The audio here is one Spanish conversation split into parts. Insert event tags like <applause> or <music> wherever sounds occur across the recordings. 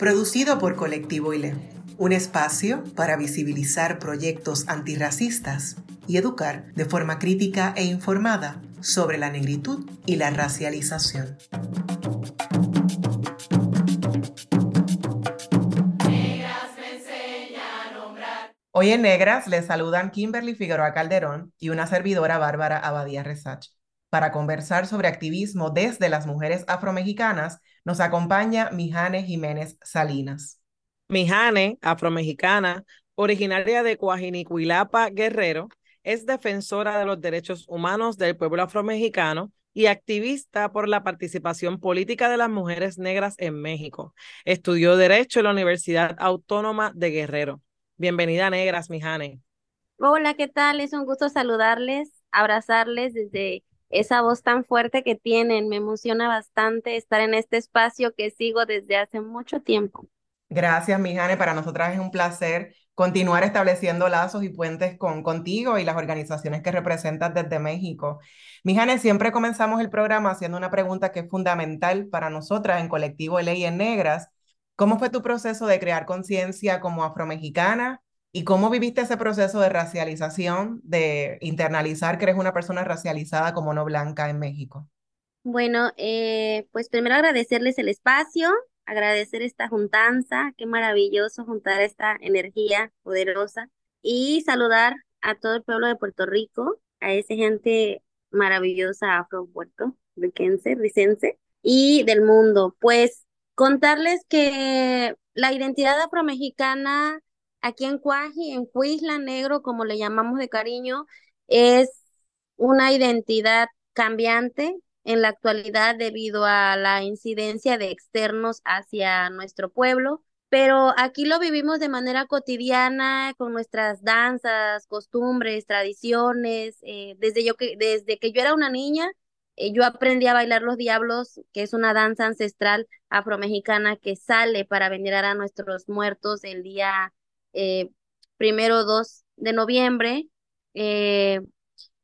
producido por Colectivo ILE, un espacio para visibilizar proyectos antirracistas y educar de forma crítica e informada sobre la negritud y la racialización. Hoy en Negras les saludan Kimberly Figueroa Calderón y una servidora Bárbara Abadía Resach. Para conversar sobre activismo desde las mujeres afromexicanas, nos acompaña Mijane Jiménez Salinas. Mijane, afromexicana, originaria de Coajinicuilapa, Guerrero, es defensora de los derechos humanos del pueblo afromexicano y activista por la participación política de las mujeres negras en México. Estudió Derecho en la Universidad Autónoma de Guerrero. Bienvenida, Negras, Mijane. Hola, ¿qué tal? Es un gusto saludarles, abrazarles desde esa voz tan fuerte que tienen. Me emociona bastante estar en este espacio que sigo desde hace mucho tiempo. Gracias, Mijane. Para nosotras es un placer continuar estableciendo lazos y puentes con, contigo y las organizaciones que representas desde México. Mijane, siempre comenzamos el programa haciendo una pregunta que es fundamental para nosotras en Colectivo Leyes Negras. ¿Cómo fue tu proceso de crear conciencia como afromexicana ¿Y cómo viviste ese proceso de racialización, de internalizar que eres una persona racializada como no blanca en México? Bueno, eh, pues primero agradecerles el espacio, agradecer esta juntanza, qué maravilloso juntar esta energía poderosa y saludar a todo el pueblo de Puerto Rico, a esa gente maravillosa afro-puerto, riquense, ricense y del mundo. Pues contarles que la identidad afromexicana Aquí en Cuaji, en Cuisla Negro, como le llamamos de cariño, es una identidad cambiante en la actualidad debido a la incidencia de externos hacia nuestro pueblo, pero aquí lo vivimos de manera cotidiana con nuestras danzas, costumbres, tradiciones. Eh, desde, yo que, desde que yo era una niña, eh, yo aprendí a bailar los diablos, que es una danza ancestral afromexicana que sale para venerar a nuestros muertos el día eh, primero 2 de noviembre. Eh,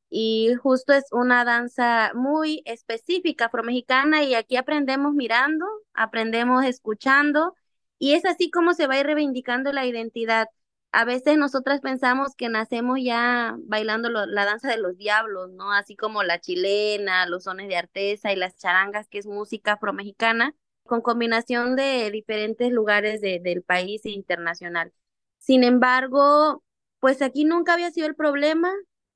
y justo es una danza muy específica afromexicana y aquí aprendemos mirando, aprendemos escuchando y es así como se va ir reivindicando la identidad. A veces nosotras pensamos que nacemos ya bailando la danza de los diablos, ¿no? Así como la chilena, los sones de artesa y las charangas, que es música afromexicana, con combinación de diferentes lugares del país e internacional. Sin embargo, pues aquí nunca había sido el problema.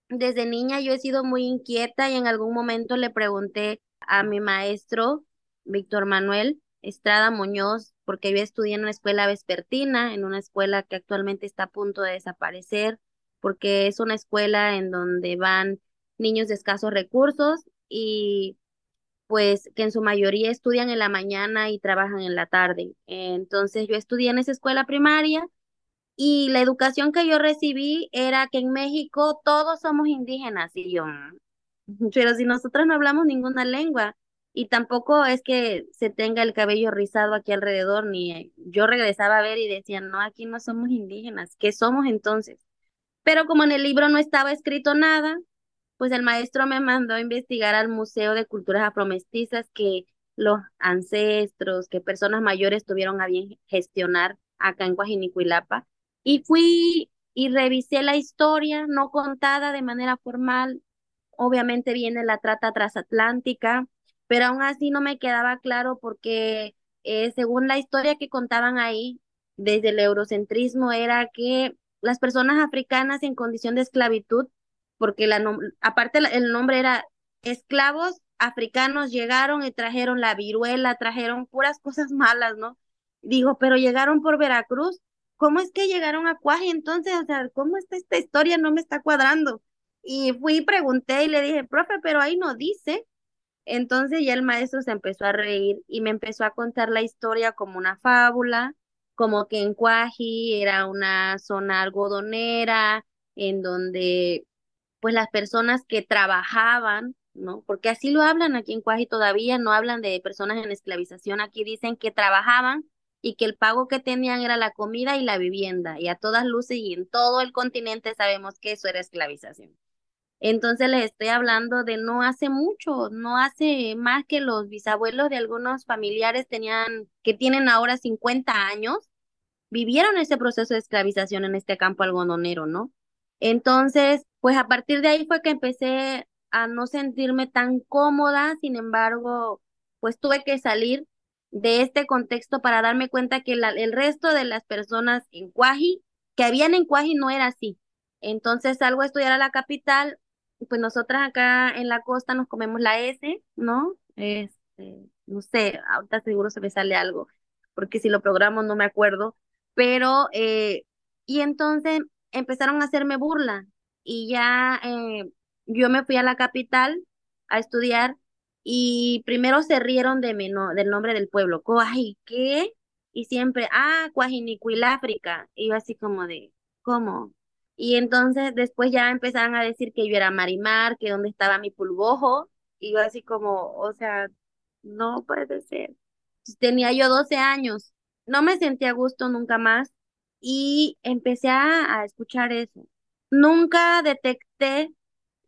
Desde niña yo he sido muy inquieta y en algún momento le pregunté a mi maestro, Víctor Manuel Estrada Muñoz, porque yo estudié en una escuela vespertina, en una escuela que actualmente está a punto de desaparecer, porque es una escuela en donde van niños de escasos recursos y pues que en su mayoría estudian en la mañana y trabajan en la tarde. Entonces yo estudié en esa escuela primaria y la educación que yo recibí era que en México todos somos indígenas y yo, mm, <laughs> pero si nosotros no hablamos ninguna lengua y tampoco es que se tenga el cabello rizado aquí alrededor, ni yo regresaba a ver y decía, no, aquí no somos indígenas, ¿qué somos entonces? Pero como en el libro no estaba escrito nada, pues el maestro me mandó a investigar al Museo de Culturas Afromestizas que los ancestros, que personas mayores tuvieron a bien gestionar acá en Coajinicuilapa y fui y revisé la historia, no contada de manera formal. Obviamente viene la trata transatlántica, pero aún así no me quedaba claro porque eh, según la historia que contaban ahí, desde el eurocentrismo, era que las personas africanas en condición de esclavitud, porque la aparte el nombre era esclavos africanos llegaron y trajeron la viruela, trajeron puras cosas malas, ¿no? Digo, pero llegaron por Veracruz ¿cómo es que llegaron a Cuaje entonces? O sea, ¿cómo está esta historia? No me está cuadrando. Y fui y pregunté y le dije, profe, pero ahí no dice. Entonces ya el maestro se empezó a reír y me empezó a contar la historia como una fábula como que en Cuaji era una zona algodonera, en donde pues las personas que trabajaban, ¿no? Porque así lo hablan aquí en Cuaji todavía, no hablan de personas en esclavización, aquí dicen que trabajaban y que el pago que tenían era la comida y la vivienda, y a todas luces y en todo el continente sabemos que eso era esclavización. Entonces les estoy hablando de no hace mucho, no hace más que los bisabuelos de algunos familiares tenían, que tienen ahora 50 años, vivieron ese proceso de esclavización en este campo algodonero, ¿no? Entonces, pues a partir de ahí fue que empecé a no sentirme tan cómoda, sin embargo, pues tuve que salir de este contexto para darme cuenta que el resto de las personas en Cuaji, que habían en Cuaji, no era así. Entonces salgo a estudiar a la capital, pues nosotras acá en la costa nos comemos la S, ¿no? Este, no sé, ahorita seguro se me sale algo, porque si lo programo no me acuerdo, pero, eh, y entonces empezaron a hacerme burla y ya eh, yo me fui a la capital a estudiar y primero se rieron de mi del nombre del pueblo, Coaji, ¿qué? Y siempre, ah, Cuajinicuiláfrica, y yo así como de, ¿cómo? Y entonces después ya empezaron a decir que yo era Marimar, que dónde estaba mi pulgojo. Y yo así como, o sea, no puede ser. Tenía yo 12 años. No me sentía a gusto nunca más y empecé a, a escuchar eso. Nunca detecté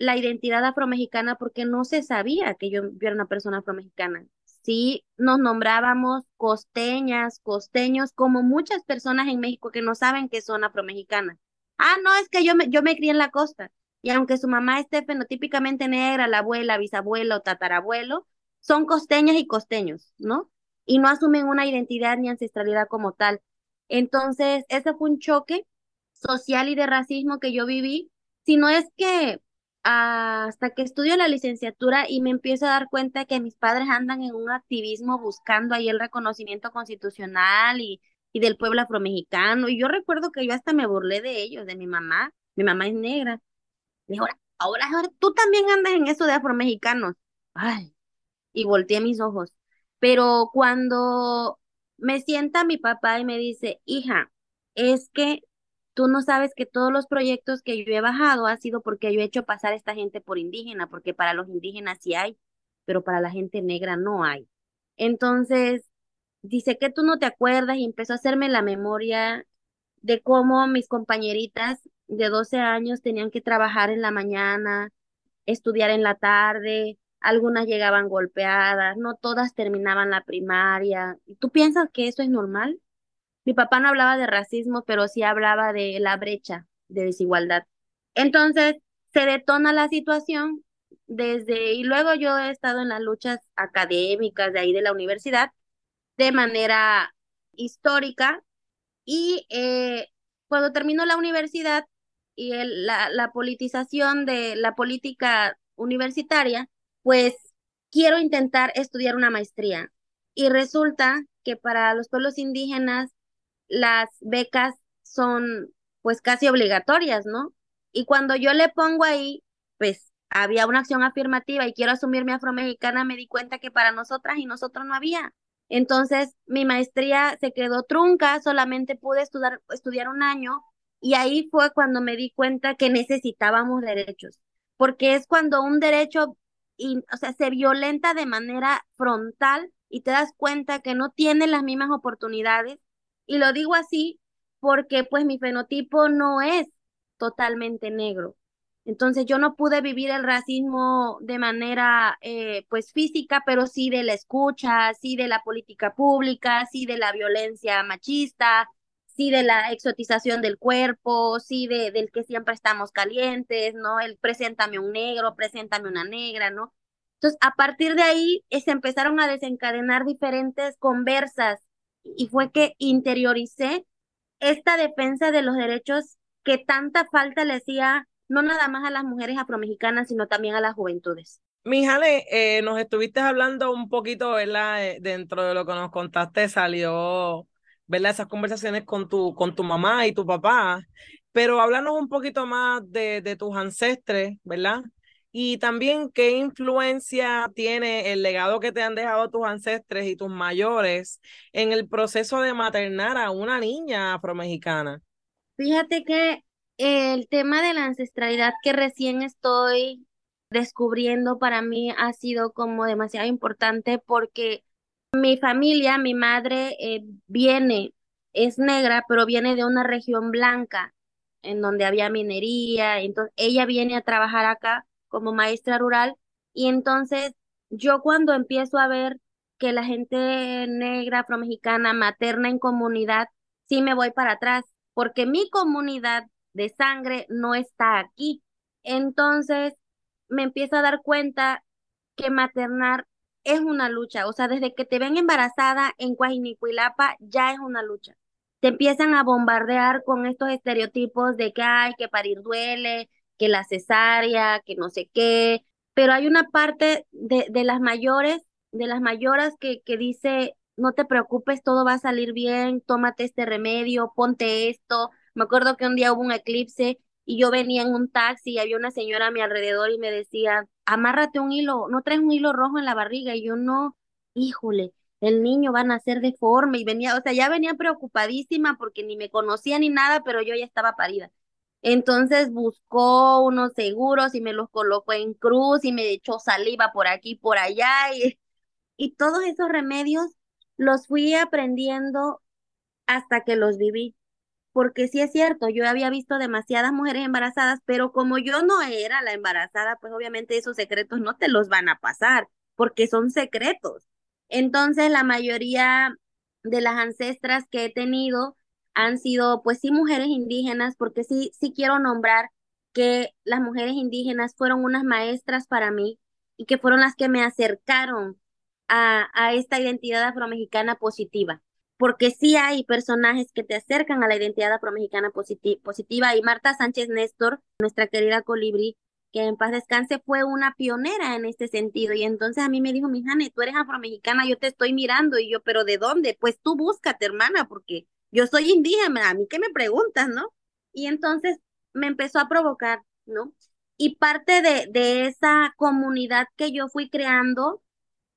la identidad afromexicana porque no se sabía que yo, era una persona afromexicana. Sí, nos nombrábamos costeñas, costeños, como muchas personas en México que no saben que son afromexicanas. Ah, no, es que yo me, yo me crié en la costa. Y aunque su mamá esté fenotípicamente negra, la abuela, bisabuelo, tatarabuelo, son costeñas y costeños, ¿no? Y no asumen una identidad ni ancestralidad como tal. Entonces, ese fue un choque social y de racismo que yo viví, si no es que hasta que estudio la licenciatura y me empiezo a dar cuenta que mis padres andan en un activismo buscando ahí el reconocimiento constitucional y y del pueblo afromexicano. Y yo recuerdo que yo hasta me burlé de ellos, de mi mamá. Mi mamá es negra. Me dijo, ahora, ahora, tú también andas en eso de afromexicanos. Ay, y volteé mis ojos. Pero cuando me sienta mi papá y me dice, hija, es que tú no sabes que todos los proyectos que yo he bajado ha sido porque yo he hecho pasar a esta gente por indígena, porque para los indígenas sí hay, pero para la gente negra no hay. Entonces, dice que tú no te acuerdas y empezó a hacerme la memoria de cómo mis compañeritas de 12 años tenían que trabajar en la mañana, estudiar en la tarde, algunas llegaban golpeadas, no todas terminaban la primaria. ¿Y tú piensas que eso es normal? Mi papá no hablaba de racismo, pero sí hablaba de la brecha de desigualdad. Entonces, se detona la situación desde, y luego yo he estado en las luchas académicas de ahí de la universidad, de manera histórica y eh, cuando terminó la universidad y la, la politización de la política universitaria, pues quiero intentar estudiar una maestría. Y resulta que para los pueblos indígenas las becas son pues casi obligatorias, ¿no? Y cuando yo le pongo ahí, pues había una acción afirmativa y quiero asumirme afromexicana, me di cuenta que para nosotras y nosotros no había. Entonces, mi maestría se quedó trunca, solamente pude estudiar, estudiar un año y ahí fue cuando me di cuenta que necesitábamos derechos, porque es cuando un derecho, o sea, se violenta de manera frontal y te das cuenta que no tiene las mismas oportunidades. Y lo digo así porque pues mi fenotipo no es totalmente negro. Entonces yo no pude vivir el racismo de manera eh, pues física, pero sí de la escucha, sí de la política pública, sí de la violencia machista, sí de la exotización del cuerpo, sí de, del que siempre estamos calientes, ¿no? El preséntame un negro, preséntame una negra, ¿no? Entonces, a partir de ahí se empezaron a desencadenar diferentes conversas y fue que interioricé esta defensa de los derechos que tanta falta le hacía no nada más a las mujeres afromexicanas, sino también a las juventudes. Mijale, eh, nos estuviste hablando un poquito, ¿verdad? Dentro de lo que nos contaste salió, ¿verdad? Esas conversaciones con tu, con tu mamá y tu papá, pero háblanos un poquito más de, de tus ancestres, ¿verdad? Y también, ¿qué influencia tiene el legado que te han dejado tus ancestres y tus mayores en el proceso de maternar a una niña afromexicana? Fíjate que el tema de la ancestralidad que recién estoy descubriendo para mí ha sido como demasiado importante porque mi familia, mi madre eh, viene, es negra, pero viene de una región blanca en donde había minería, entonces ella viene a trabajar acá como maestra rural y entonces yo cuando empiezo a ver que la gente negra, afromexicana, materna en comunidad, sí me voy para atrás, porque mi comunidad de sangre no está aquí. Entonces me empiezo a dar cuenta que maternar es una lucha, o sea, desde que te ven embarazada en Coajinicuilapa ya es una lucha. Te empiezan a bombardear con estos estereotipos de que hay que parir duele, que la cesárea, que no sé qué, pero hay una parte de, de las mayores, de las mayoras que, que dice, no te preocupes, todo va a salir bien, tómate este remedio, ponte esto. Me acuerdo que un día hubo un eclipse y yo venía en un taxi y había una señora a mi alrededor y me decía, amárrate un hilo, no traes un hilo rojo en la barriga. Y yo no, híjole, el niño va a nacer deforme y venía, o sea, ya venía preocupadísima porque ni me conocía ni nada, pero yo ya estaba parida. Entonces buscó unos seguros y me los colocó en cruz y me echó saliva por aquí, por allá y, y todos esos remedios los fui aprendiendo hasta que los viví porque sí es cierto, yo había visto demasiadas mujeres embarazadas, pero como yo no era la embarazada, pues obviamente esos secretos no te los van a pasar, porque son secretos. Entonces, la mayoría de las ancestras que he tenido han sido, pues sí, mujeres indígenas, porque sí, sí quiero nombrar que las mujeres indígenas fueron unas maestras para mí y que fueron las que me acercaron a, a esta identidad afromexicana positiva porque sí hay personajes que te acercan a la identidad afromexicana positiva y Marta Sánchez Néstor, nuestra querida colibrí, que en paz descanse, fue una pionera en este sentido. Y entonces a mí me dijo, mi Jane, tú eres afromexicana, yo te estoy mirando. Y yo, ¿pero de dónde? Pues tú búscate, hermana, porque yo soy indígena, a mí qué me preguntas, ¿no? Y entonces me empezó a provocar, ¿no? Y parte de, de esa comunidad que yo fui creando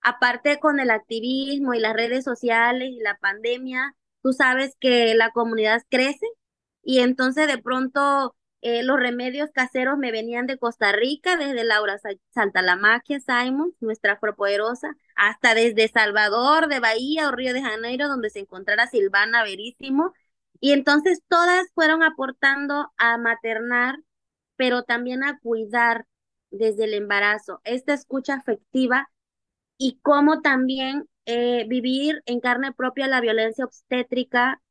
aparte con el activismo y las redes sociales y la pandemia, tú sabes que la comunidad crece y entonces de pronto eh, los remedios caseros me venían de Costa Rica, desde Laura Santa La Maquia, Simon, nuestra afropoderosa, hasta desde Salvador, de Bahía o Río de Janeiro, donde se encontrara Silvana Verísimo. Y entonces todas fueron aportando a maternar, pero también a cuidar desde el embarazo. Esta escucha afectiva y cómo también eh, vivir en carne propia la violencia obstétrica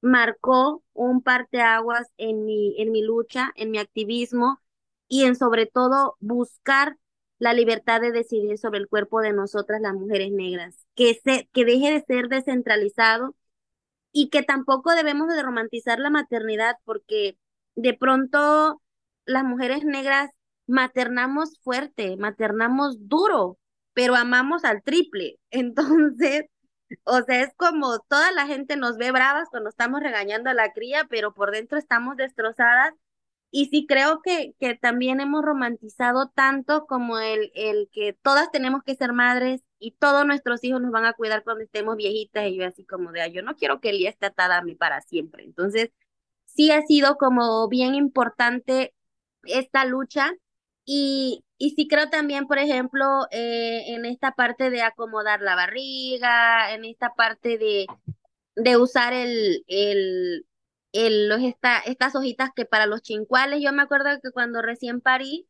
marcó un parteaguas en mi, en mi lucha, en mi activismo y en sobre todo buscar la libertad de decidir sobre el cuerpo de nosotras las mujeres negras, que, se, que deje de ser descentralizado y que tampoco debemos de romantizar la maternidad porque de pronto las mujeres negras maternamos fuerte, maternamos duro, pero amamos al triple. <laughs> Entonces, o sea, es como toda la gente nos ve bravas cuando estamos regañando a la cría, pero por dentro estamos destrozadas. Y sí creo que, que también hemos romantizado tanto como el, el que todas tenemos que ser madres y todos nuestros hijos nos van a cuidar cuando estemos viejitas y yo así como de, yo no quiero que Elía esté atada a mí para siempre. Entonces, sí ha sido como bien importante esta lucha y, y sí creo también, por ejemplo, eh, en esta parte de acomodar la barriga, en esta parte de, de usar el, el, el, los esta, estas hojitas que para los chincuales, yo me acuerdo que cuando recién parí,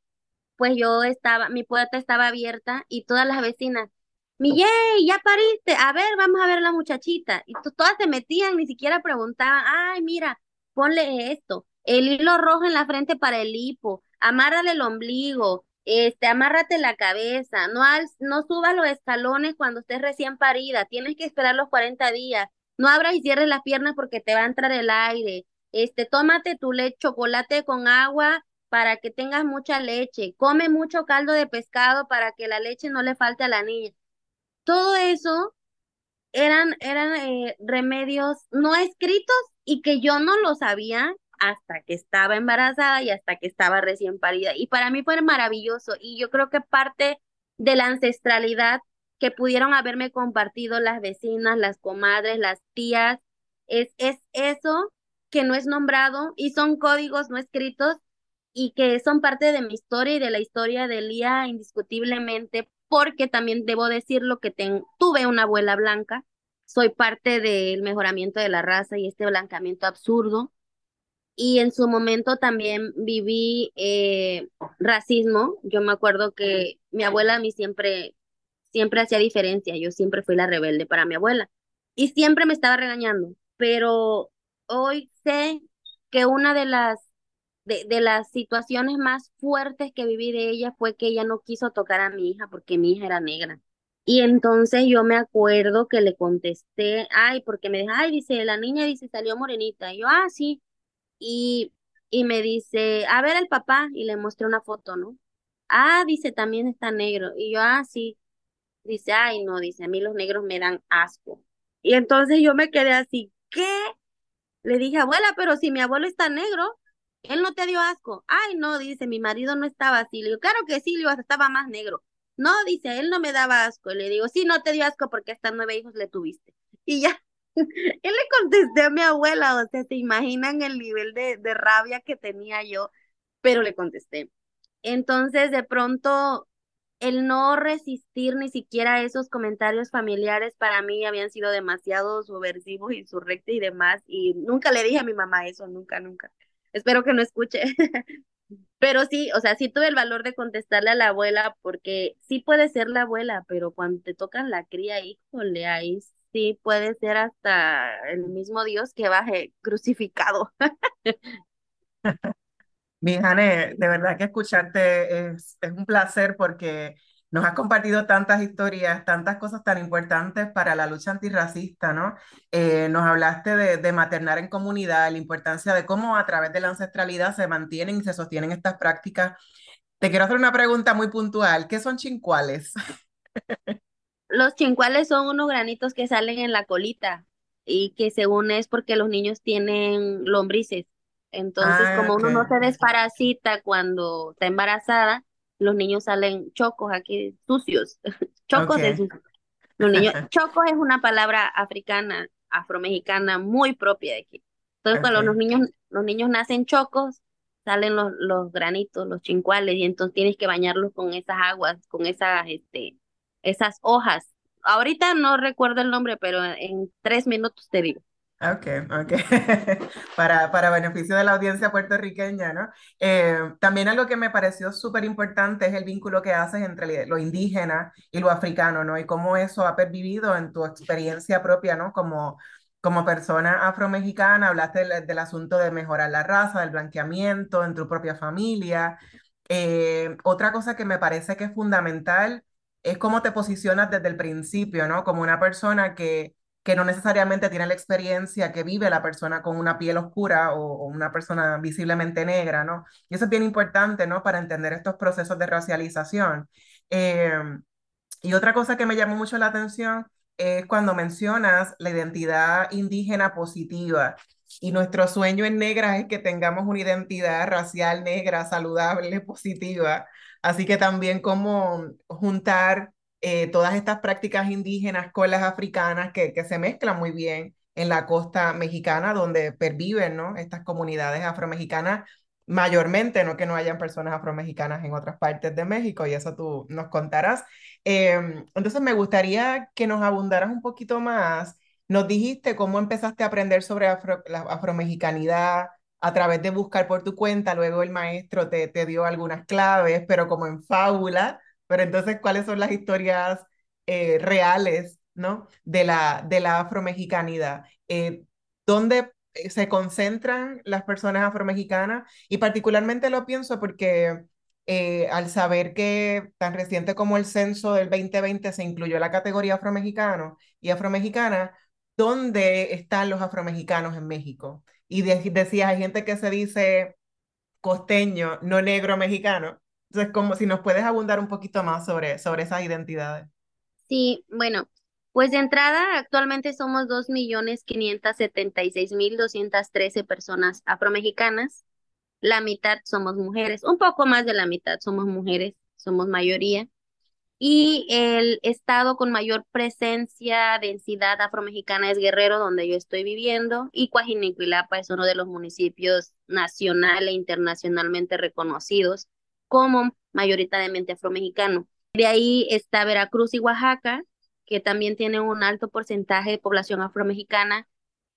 pues yo estaba, mi puerta estaba abierta y todas las vecinas, Miguel, ya pariste, a ver, vamos a ver la muchachita. Y todas se metían, ni siquiera preguntaban, ay, mira, ponle esto, el hilo rojo en la frente para el hipo, amárrale el ombligo, este, amárrate la cabeza, no, al, no subas los escalones cuando estés recién parida, tienes que esperar los 40 días, no abras y cierres las piernas porque te va a entrar el aire, este, tómate tu leche, chocolate con agua para que tengas mucha leche, come mucho caldo de pescado para que la leche no le falte a la niña. Todo eso eran, eran eh, remedios no escritos y que yo no lo sabía hasta que estaba embarazada y hasta que estaba recién parida. Y para mí fue maravilloso y yo creo que parte de la ancestralidad que pudieron haberme compartido las vecinas, las comadres, las tías, es, es eso que no es nombrado y son códigos no escritos y que son parte de mi historia y de la historia de Lía indiscutiblemente, porque también debo decirlo que tuve una abuela blanca, soy parte del mejoramiento de la raza y este blancamiento absurdo. Y en su momento también viví eh, racismo. Yo me acuerdo que mi abuela a mí siempre, siempre hacía diferencia. Yo siempre fui la rebelde para mi abuela. Y siempre me estaba regañando. Pero hoy sé que una de las de, de, las situaciones más fuertes que viví de ella fue que ella no quiso tocar a mi hija porque mi hija era negra. Y entonces yo me acuerdo que le contesté, ay, porque me dijo, ay, dice, la niña dice, salió morenita. Y yo, ah, sí. Y, y me dice, a ver el papá, y le mostré una foto, ¿no? Ah, dice, también está negro. Y yo, ah, sí. Dice, ay, no, dice, a mí los negros me dan asco. Y entonces yo me quedé así, ¿qué? Le dije, abuela, pero si mi abuelo está negro, él no te dio asco. Ay, no, dice, mi marido no estaba así. Le digo, claro que sí, le estaba más negro. No, dice, él no me daba asco. Le digo, sí, no te dio asco porque hasta nueve hijos le tuviste. Y ya, <laughs> él le contesté a mi abuela, o sea, ¿se imaginan el nivel de, de rabia que tenía yo? Pero le contesté. Entonces, de pronto, el no resistir ni siquiera esos comentarios familiares para mí habían sido demasiado subversivos, insurrectos y demás. Y nunca le dije a mi mamá eso, nunca, nunca. Espero que no escuche. <laughs> Pero sí, o sea, sí tuve el valor de contestarle a la abuela porque sí puede ser la abuela, pero cuando te tocan la cría, híjole, ahí sí puede ser hasta el mismo Dios que baje crucificado. <laughs> Mi Jane, de verdad que escucharte es, un placer porque nos has compartido tantas historias, tantas cosas tan importantes para la lucha antirracista, ¿no? Eh, nos hablaste de, de, maternar en comunidad, la importancia de cómo a través de la ancestralidad se mantienen y se sostienen estas prácticas. Te quiero hacer una pregunta muy puntual. ¿Qué son chincuales? Los chincuales son unos granitos que salen en la colita y que según es porque los niños tienen lombrices. Entonces, ah, como uno no se desparasita cuando está embarazada, los niños salen chocos aquí, sucios, <laughs> chocos de sucios. Los niños, <laughs> choco es una palabra africana, afromexicana, muy propia de aquí. Entonces, cuando los niños, los niños nacen chocos, salen los, los granitos, los chincuales, y entonces tienes que bañarlos con esas aguas, con esas, este, esas hojas. Ahorita no recuerdo el nombre, pero en tres minutos te digo. Ok, ok. <laughs> para, para beneficio de la audiencia puertorriqueña, ¿no? Eh, también algo que me pareció súper importante es el vínculo que haces entre lo indígena y lo africano, ¿no? Y cómo eso ha pervivido en tu experiencia propia, ¿no? Como, como persona afromexicana, hablaste del, del asunto de mejorar la raza, del blanqueamiento en tu propia familia. Eh, otra cosa que me parece que es fundamental es cómo te posicionas desde el principio, ¿no? Como una persona que que no necesariamente tiene la experiencia que vive la persona con una piel oscura o, una persona visiblemente negra, ¿no? Y eso es bien importante, ¿no? Para entender estos procesos de racialización. Em, y otra cosa que me llamó mucho la atención es cuando mencionas la identidad indígena positiva. Y nuestro sueño en Negras es que tengamos una identidad racial negra, saludable, positiva. Así que también como juntar eh, todas estas prácticas indígenas con las africanas que, que se mezclan muy bien en la costa mexicana, donde perviven ¿no? estas comunidades afromexicanas mayormente, no que no hayan personas afromexicanas en otras partes de México, y eso tú nos contarás. Em, entonces, me gustaría que nos abundaras un poquito más. Nos dijiste cómo empezaste a aprender sobre la afromexicanidad a través de buscar por tu cuenta, luego el maestro te, te dio algunas claves, pero como en fábula. Pero entonces, ¿cuáles son las historias eh, reales, ¿no? De la, de la afromexicanidad. Eh, ¿Dónde eh, se concentran las personas afromexicanas? Y particularmente lo pienso porque al saber que tan reciente como el censo del 2020 se incluyó la categoría afromexicano y afromexicana, ¿dónde están los afromexicanos en México? Y decías, hay gente que se dice costeño, no negro mexicano. Entonces, como si nos puedes abundar un poquito más sobre, sobre esas identidades. Sí, bueno, Pues de entrada, actualmente somos 2.576.213 personas afromexicanas. La mitad somos mujeres, un poco más de la mitad somos mujeres, somos mayoría. Y el estado con mayor presencia, densidad afromexicana es Guerrero, donde yo estoy viviendo, y Coajinicuilapa es uno de los municipios nacional e internacionalmente reconocidos como mayoritariamente afromexicano. De ahí está Veracruz y Oaxaca, que también tiene un alto porcentaje de población afromexicana,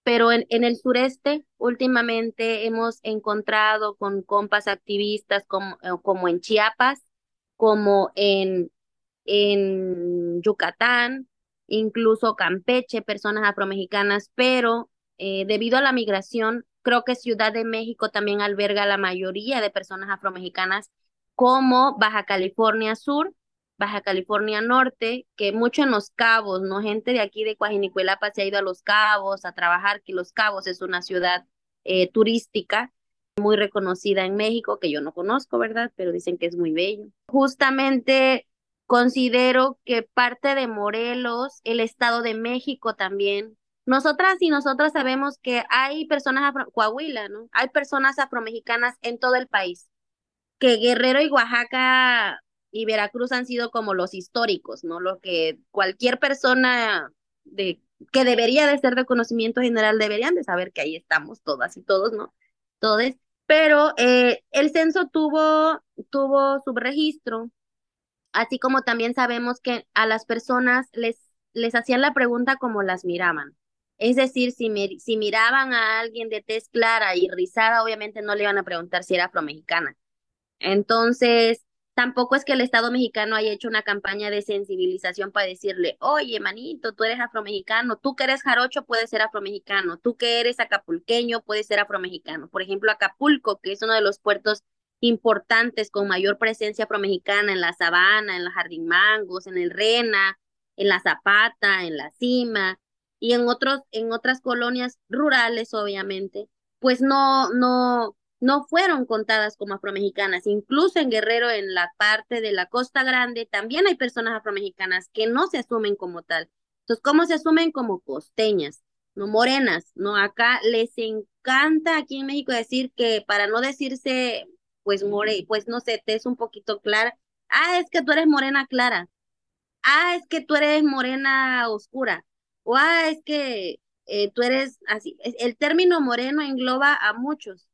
pero en, en el sureste últimamente hemos encontrado con compas activistas como, eh, como en Chiapas, como en, en Yucatán, incluso Campeche, personas afromexicanas, pero eh, debido a la migración, creo que Ciudad de México también alberga la mayoría de personas afromexicanas, como Baja California Sur, Baja California Norte, que mucho en Los Cabos, ¿no? Gente de aquí de Coajinicuelapa se ha ido a Los Cabos a trabajar, que Los Cabos es una ciudad eh, turística muy reconocida en México, que yo no conozco, ¿verdad? Pero dicen que es muy bello. Justamente considero que parte de Morelos, el Estado de México también, nosotras y nosotras sabemos que hay personas afro Coahuila, ¿no? Hay personas afromexicanas en todo el país, que Guerrero y Oaxaca y Veracruz han sido como los históricos, ¿no? Lo que cualquier persona de, que debería de ser de conocimiento general deberían de saber que ahí estamos todas y todos, ¿no? Todos. Pero eh, el censo tuvo, tuvo subregistro, así como también sabemos que a las personas les, les hacían la pregunta como las miraban. Es decir, si, si miraban a alguien de tez clara y rizada, obviamente no le iban a preguntar si era afromexicana. Entonces, Tampoco es que el Estado mexicano haya hecho una campaña de sensibilización para decirle, oye, manito, tú eres afromexicano, tú que eres jarocho puedes ser afromexicano, tú que eres acapulqueño puedes ser afromexicano. Por ejemplo, Acapulco, que es uno de los puertos importantes con mayor presencia afromexicana en la Sabana, en la Jardín Mangos, en el Rena, en la Zapata, en la Cima y en otros en otras colonias rurales, obviamente, pues no no no fueron contadas como afromexicanas. Incluso en Guerrero, en la parte de la Costa Grande, también hay personas afromexicanas que no se asumen como tal. Entonces, ¿cómo se asumen como costeñas? No morenas, ¿no? Acá les encanta aquí en México decir que para no decirse, pues more, pues no sé, te es un poquito clara. Ah, es que tú eres morena clara. Ah, es que tú eres morena oscura. O ah, es que eh, tú eres así. El término moreno engloba a muchos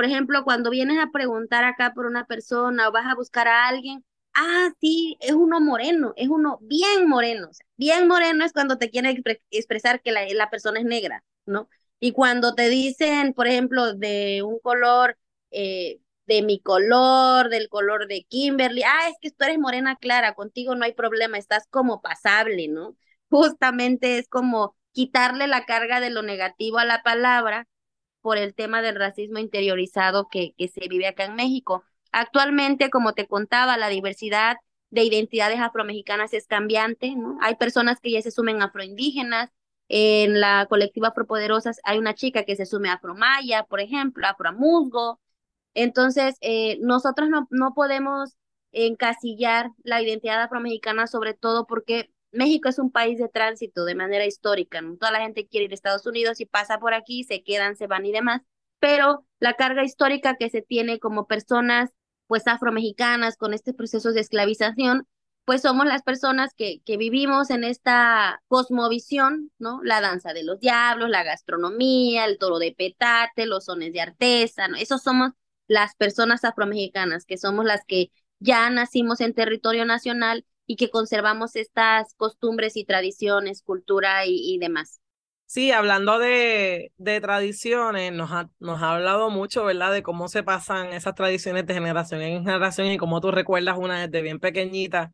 por ejemplo, cuando vienes a preguntar acá por una persona o vas a buscar a alguien, ah, sí, es uno moreno, es uno bien moreno. O sea, bien moreno es cuando te quieren expresar que la, la, persona es negra, ¿no? Y cuando te dicen, por ejemplo, de un color, eh, de mi color, del color de Kimberly, ah, es que tú eres morena clara, contigo no hay problema, estás como pasable, ¿no? Justamente es como quitarle la carga de lo negativo a la palabra por el tema del racismo interiorizado que, que se vive acá en México. Actualmente, como te contaba, la diversidad de identidades afromexicanas es cambiante, ¿no? Hay personas que ya se sumen afroindígenas, en la colectiva Afropoderosas hay una chica que se sume a afromaya, por ejemplo, afromusgo. Entonces, eh, nosotros no, no podemos encasillar la identidad afromexicana, sobre todo porque México es un país de tránsito de manera histórica, ¿no? Toda la gente quiere ir a Estados Unidos y pasa por aquí, se quedan, se van y demás, pero la carga histórica que se tiene como personas, pues afromexicanas con este proceso de esclavización, pues somos las personas que, que vivimos en esta cosmovisión, ¿no? La danza de los diablos, la gastronomía, el toro de petate, los sones de artesa, ¿no? Esos somos las personas afromexicanas, que somos las que ya nacimos en territorio nacional y que conservamos estas costumbres y tradiciones, cultura y, demás. Sí, hablando de, de tradiciones, nos ha, nos ha hablado mucho, ¿verdad? De cómo se pasan esas tradiciones de generación en generación y cómo tú recuerdas una desde bien pequeñita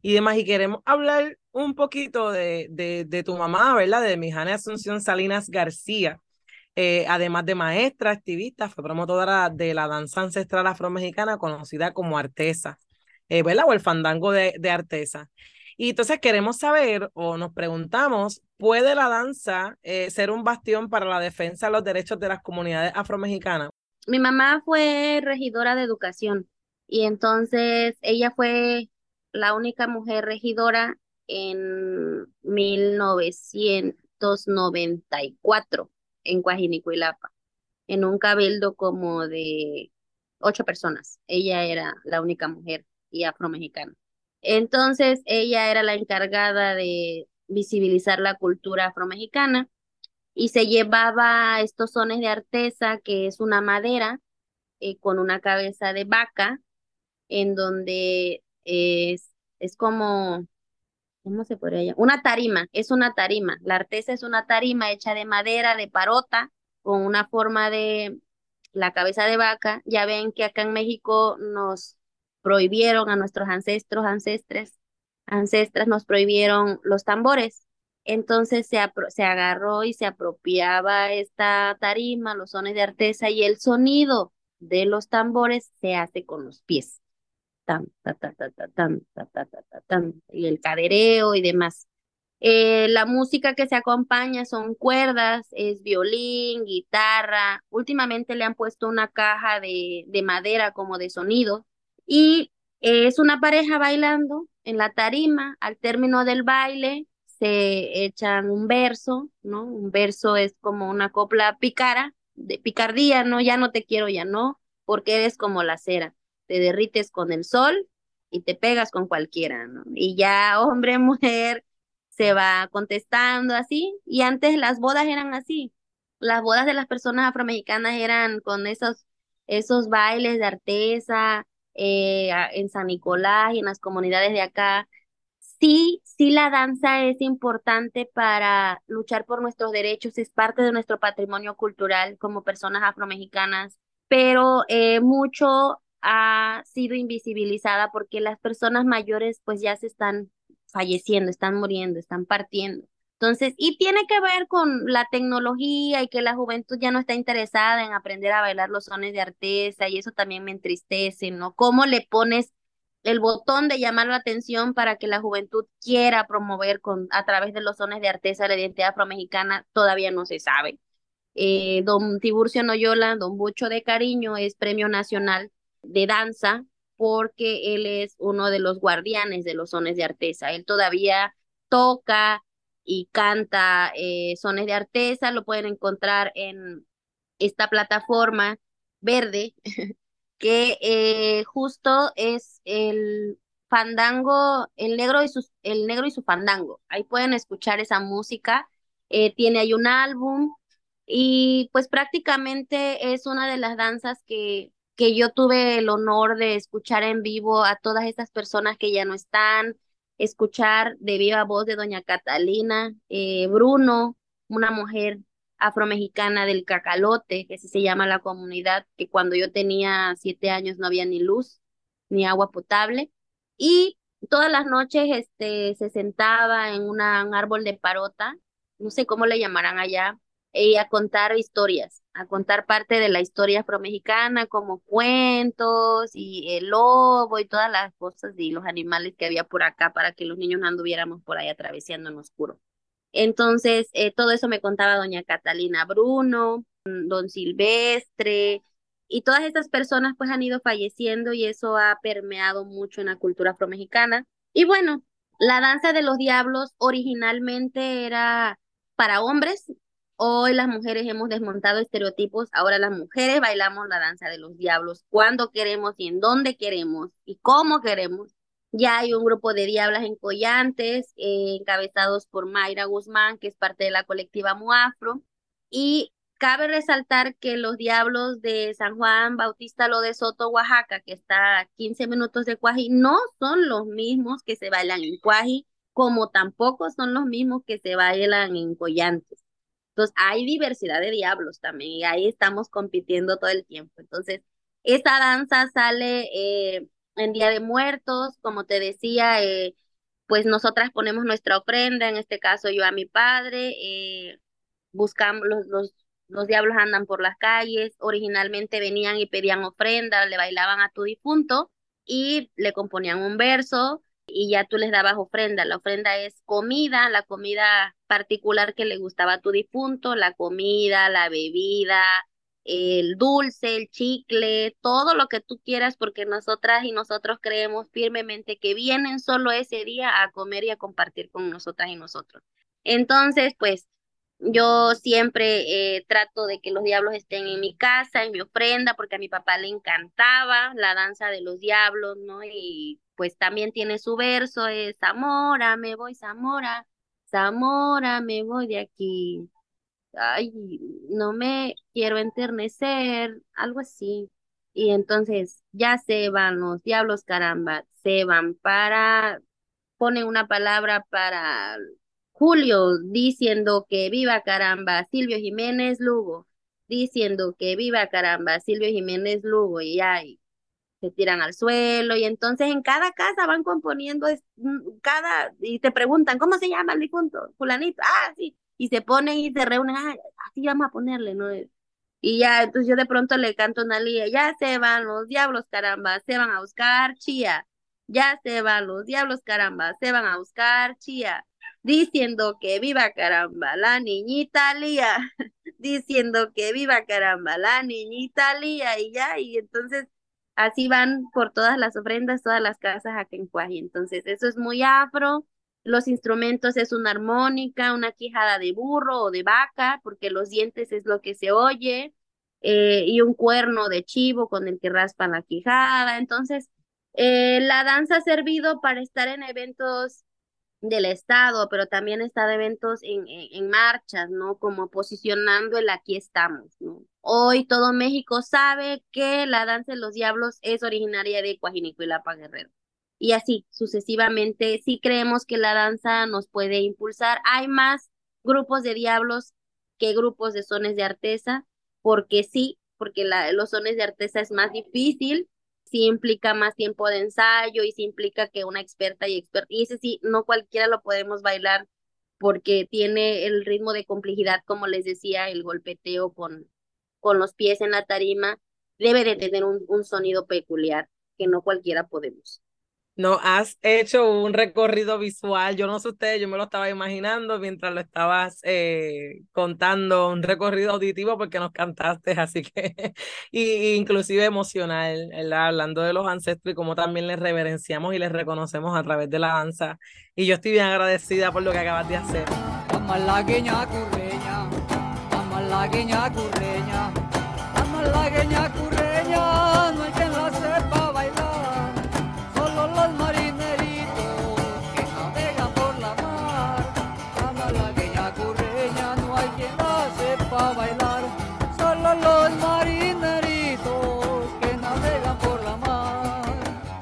y demás. Y queremos hablar un poquito de, de, de tu mamá, ¿verdad? De mi Jane Asunción Salinas García. Eh, además de maestra, activista, fue promotora de la danza ancestral afromexicana conocida como Artesa eh. O el fandango de, de Artesa. Y entonces queremos saber o nos preguntamos, ¿puede la danza eh, ser un bastión para la defensa de los derechos de las comunidades afromexicanas? Mi mamá fue regidora de educación y entonces ella fue la única mujer regidora en 1994 en Coajinicuilapa, en un cabildo como de ocho personas. Ella era la única mujer y afromexicana. Entonces, ella era la encargada de visibilizar la cultura afromexicana y se llevaba estos sones de artesa, que es una madera eh, con una cabeza de vaca, en donde es, es como, ¿cómo se podría llamar? Una tarima, es una tarima. La artesa es una tarima hecha de madera, de parota, con una forma de la cabeza de vaca. Ya ven que acá en México nos prohibieron a nuestros ancestros, ancestres, ancestras, nos prohibieron los tambores. Entonces se, se agarró y se apropiaba esta tarima, los sones de artesa y el sonido de los tambores se hace con los pies. Y el cadereo y demás. Eh, la música que se acompaña son cuerdas, es violín, guitarra. Últimamente le han puesto una caja de, de madera como de sonido y es una pareja bailando en la tarima. Al término del baile se echan un verso, ¿no? Un verso es como una copla picara, de picardía, ¿no? Ya no te quiero, ya no, porque eres como la cera. Te derrites con el sol y te pegas con cualquiera, ¿no? Y ya hombre, <laughs> mujer, se va contestando así. Y antes las bodas eran así. Las bodas de las personas afromexicanas eran con esos, esos bailes de artesa, eh, en San Nicolás y en las comunidades de acá. Sí, sí la danza es importante para luchar por nuestros derechos, es parte de nuestro patrimonio cultural como personas afromexicanas, pero eh, mucho ha sido invisibilizada porque las personas mayores pues ya se están falleciendo, están muriendo, están partiendo. Entonces, y tiene que ver con la tecnología y que la juventud ya no está interesada en aprender a bailar los sones de artesa y eso también me entristece, ¿no? ¿Cómo le pones el botón de llamar la atención para que la juventud quiera promover a través de los sones de artesa la identidad afromexicana? Todavía no se sabe. Eh, don Tiburcio Noyola, don Bucho de Cariño, es Premio Nacional de Danza porque él es uno de los guardianes de los sones de artesa. Él todavía toca y canta eh, sones de artesa, lo pueden encontrar en esta plataforma verde, <laughs> que eh, justo es el fandango, el negro y su, el negro y su fandango. Ahí pueden escuchar esa música. Eh, tiene ahí un álbum y pues prácticamente es una de las danzas que, que yo tuve el honor de escuchar en vivo a todas estas personas que ya no están, escuchar de viva voz de doña Catalina eh, Bruno, una mujer afromexicana del Cacalote, que así se llama la comunidad, que cuando yo tenía siete años no había ni luz ni agua potable. Y todas las noches este, se sentaba en un árbol de parota, no sé cómo le llamarán allá, y a contar historias, a contar parte de la historia afromexicana, como cuentos y el lobo y todas las cosas y los animales que había por acá para que los niños no anduviéramos por ahí atravesando en oscuro. Entonces, eh, todo eso me contaba doña Catalina Bruno, don Silvestre, y todas estas personas pues han ido falleciendo y eso ha permeado mucho en la cultura afromexicana. Y bueno, la danza de los diablos originalmente era para hombres, Hoy las mujeres hemos desmontado estereotipos, ahora las mujeres bailamos la danza de los diablos cuando queremos y en dónde queremos y cómo queremos. Ya hay un grupo de diablas en Collantes, eh, encabezados por Mayra Guzmán, que es parte de la colectiva Muafro. Y cabe resaltar que los diablos de San Juan Bautista Lo de Soto, Oaxaca, que está a 15 minutos de Cuaji, no son los mismos que se bailan en Cuaji, como tampoco son los mismos que se bailan en Collantes. Entonces, hay diversidad de diablos también y ahí estamos compitiendo todo el tiempo. Entonces, esta danza sale eh, en Día de Muertos, como te decía, eh, pues nosotras ponemos nuestra ofrenda, en este caso yo a mi padre, eh, buscamos, los, los, los diablos andan por las calles, originalmente venían y pedían ofrenda, le bailaban a tu difunto y le componían un verso y ya tú les dabas ofrenda. La ofrenda es comida, la comida particular que le gustaba a tu difunto, la comida, la bebida, el dulce, el chicle, todo lo que tú quieras, porque nosotras y nosotros creemos firmemente que vienen solo ese día a comer y a compartir con nosotras y nosotros. Entonces, pues yo siempre eh, trato de que los diablos estén en mi casa, en mi ofrenda, porque a mi papá le encantaba la danza de los diablos, ¿no? Y pues también tiene su verso, es Zamora, me voy, Zamora, Zamora, me voy de aquí ay, no me quiero enternecer, algo así. Y entonces ya se van los diablos, caramba, se van para, pone una palabra para Julio diciendo que viva caramba, Silvio Jiménez Lugo, diciendo que viva caramba, Silvio Jiménez Lugo, y ahí se tiran al suelo, y entonces en cada casa van componiendo mm, cada, y te preguntan, ¿cómo se llama el difunto? Fulanito, ah, sí, y se ponen y se reúnen, ah, así vamos a ponerle, ¿no? Y ya, entonces yo de pronto le canto una lía, ya se van los diablos, caramba, se van a buscar chía, ya se van los diablos, caramba, se van a buscar chía, diciendo que viva caramba la niñita Lía, <laughs> diciendo que viva caramba la niñita Lía, y ya, y entonces así van por todas las ofrendas, todas las casas a Kencuaji. Entonces, eso es muy afro, los instrumentos es una armónica, una quijada de burro o de vaca, porque los dientes es lo que se oye, eh, y un cuerno de chivo con el que raspan la quijada. Entonces, eh, la danza ha servido para estar en eventos del Estado, pero también está de eventos en, en, marchas, ¿no? Como posicionando el aquí estamos, ¿no? Hoy todo México sabe que la danza de los diablos es originaria de Coajinicuilapa Guerrero y así sucesivamente. Sí creemos que la danza nos puede impulsar. Hay más grupos de diablos que grupos de sones de artesa, porque sí, porque la, los sones de artesa es más difícil, sí implica más tiempo de ensayo y sí implica que una experta y experta, y ese sí, no cualquiera lo podemos bailar porque tiene el ritmo de complejidad, como les decía, el golpeteo con, con los pies en la tarima, debe de tener un, un sonido peculiar que no cualquiera podemos. No, has hecho un recorrido visual. Yo no sé ustedes, yo me lo estaba imaginando mientras lo estabas eh, contando, un recorrido auditivo porque nos cantaste, así que, <laughs> y, inclusive emocional, hablando de los ancestros y cómo también les reverenciamos y les reconocemos a través de la danza. Y yo estoy bien agradecida por lo que acabas de hacer.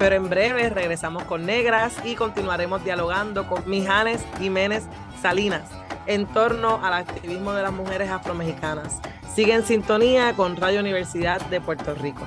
Pero en breve regresamos con Negras y continuaremos dialogando con Mijanes Jiménez Salinas en torno al activismo de las mujeres afromexicanas. Sigue en sintonía con Radio Universidad de Puerto Rico.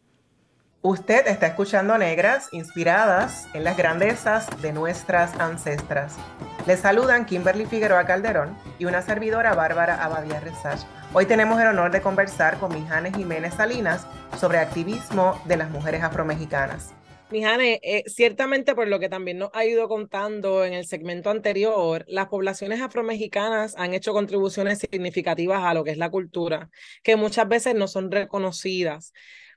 Usted está escuchando Negras, inspiradas en las grandezas de nuestras ancestras. Les saludan Kimberly Figueroa Calderón y una servidora Bárbara Abadía Resach. Hoy tenemos el honor de conversar con Mijane Jiménez Salinas sobre activismo de las mujeres afromexicanas. Mijane, eh, ciertamente por lo que también nos ha ido contando en el segmento anterior, las poblaciones afromexicanas han hecho contribuciones significativas a lo que es la cultura, que muchas veces no son reconocidas.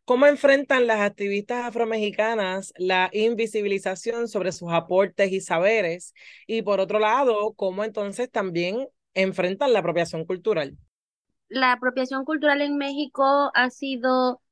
¿Cómo enfrentan las activistas afromexicanas la invisibilización sobre sus aportes y saberes? Y por otro lado, ¿cómo entonces también enfrentan la apropiación cultural? La apropiación cultural en México ha sido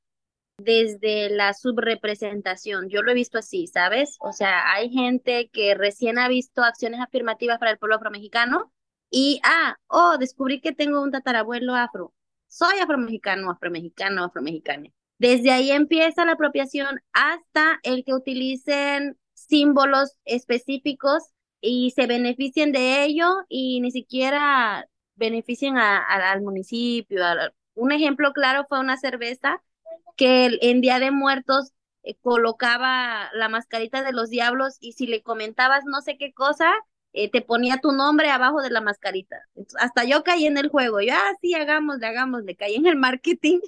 desde la subrepresentación. Yo lo he visto así, ¿sabes? O sea, hay gente que recién ha visto acciones afirmativas para el pueblo afromexicano y, ah, oh, descubrí que tengo un tatarabuelo afro. Soy afromexicano, afromexicano, afromexicana. Desde ahí empieza la apropiación hasta el que utilicen símbolos específicos y se beneficien de ello y ni siquiera beneficien al municipio. un ejemplo claro fue una cerveza que en Día de Muertos eh, colocaba la mascarita de los diablos y si le comentabas no sé qué cosa, eh, te ponía tu nombre abajo de la mascarita. hasta yo caí en el juego, yo, ah, sí, hagámosle, hagámosle, caí en el marketing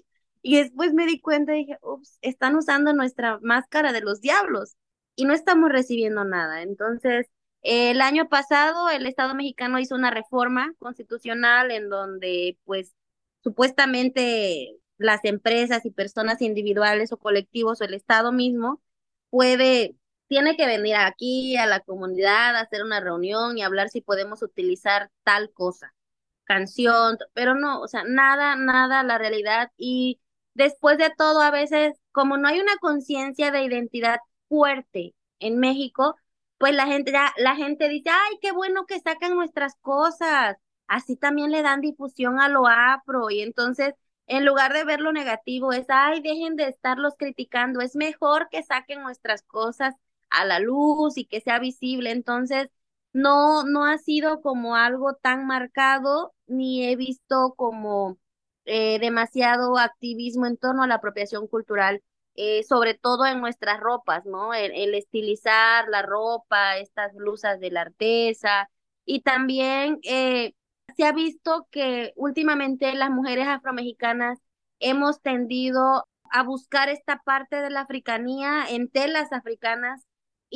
y después me di cuenta y dije, ups, están usando nuestra máscara de los diablos y no estamos recibiendo nada. Entonces, el año pasado el Estado mexicano hizo una reforma constitucional en donde, pues, supuestamente las empresas y personas individuales o colectivos o el Estado mismo puede, tiene que venir aquí a la comunidad a hacer una reunión y hablar si podemos utilizar tal cosa, canción, pero no, o sea, nada, nada, la realidad. Y después de todo, a veces, como no hay una conciencia de identidad fuerte en México, pues la gente ya, la gente dice, ay, qué bueno que sacan nuestras cosas. Así también le dan difusión a lo afro y entonces en lugar de ver lo negativo es, ay, dejen de estarlos criticando, es mejor que saquen nuestras cosas a la luz y que sea visible. Entonces, no, no ha sido como algo tan marcado, ni he visto como eh, demasiado activismo en torno a la apropiación cultural eh, sobre todo en nuestras ropas, ¿no? El, estilizar la ropa, estas blusas de la artesa. Y también eh, se ha visto que últimamente las mujeres afromexicanas hemos tendido a buscar esta parte de la africanía en telas africanas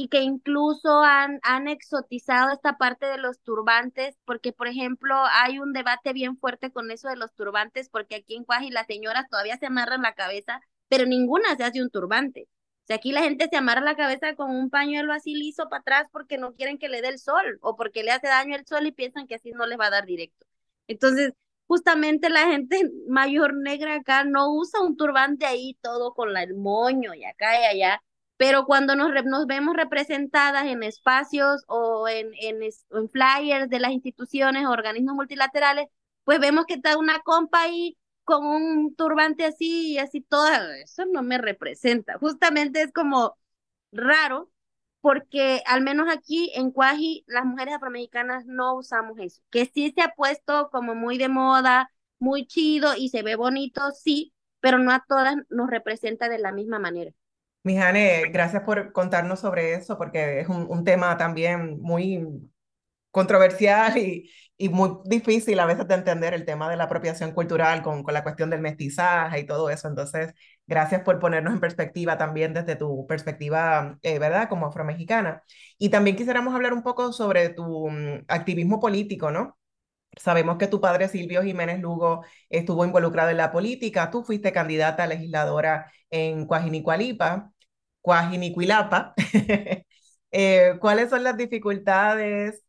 y que incluso han, han exotizado esta parte de los turbantes, porque por ejemplo hay un debate bien fuerte con eso de los turbantes, porque aquí en Cuaji las señoras todavía se amarran la cabeza pero ninguna se hace un turbante. O sea, aquí la gente se amarra la cabeza con un pañuelo así liso para atrás porque no quieren que le dé el sol o porque le hace daño el sol y piensan que así no les va a dar directo. Entonces, justamente la gente <laughs> mayor negra acá no usa un turbante ahí todo con el moño y acá y allá, pero cuando nos, nos vemos representadas en espacios o en, en, en flyers de las instituciones organismos multilaterales, pues vemos que está una compa ahí con un turbante así y así toda, eso no me representa. Justamente es como raro porque al menos aquí en Cuaji las mujeres afromexicanas no usamos eso, que sí se ha puesto como muy de moda, muy chido y se ve bonito, sí, pero no a todas nos representa de la misma manera. Mijane, gracias por contarnos sobre eso, porque es un, un tema también muy controversial y, y, muy difícil a veces de entender el tema de la apropiación cultural con, con la cuestión del mestizaje y todo eso. Entonces, gracias por ponernos en perspectiva también desde tu perspectiva, eh, ¿verdad? Como afromexicana. Y también quisiéramos hablar un poco sobre tu mm, activismo político, ¿no? Sabemos que tu padre Silvio Jiménez Lugo estuvo involucrado en la política, tú fuiste candidata a legisladora en Cuajinicualipa, Cuajinicuilapa. <laughs> eh, ¿Cuáles son las dificultades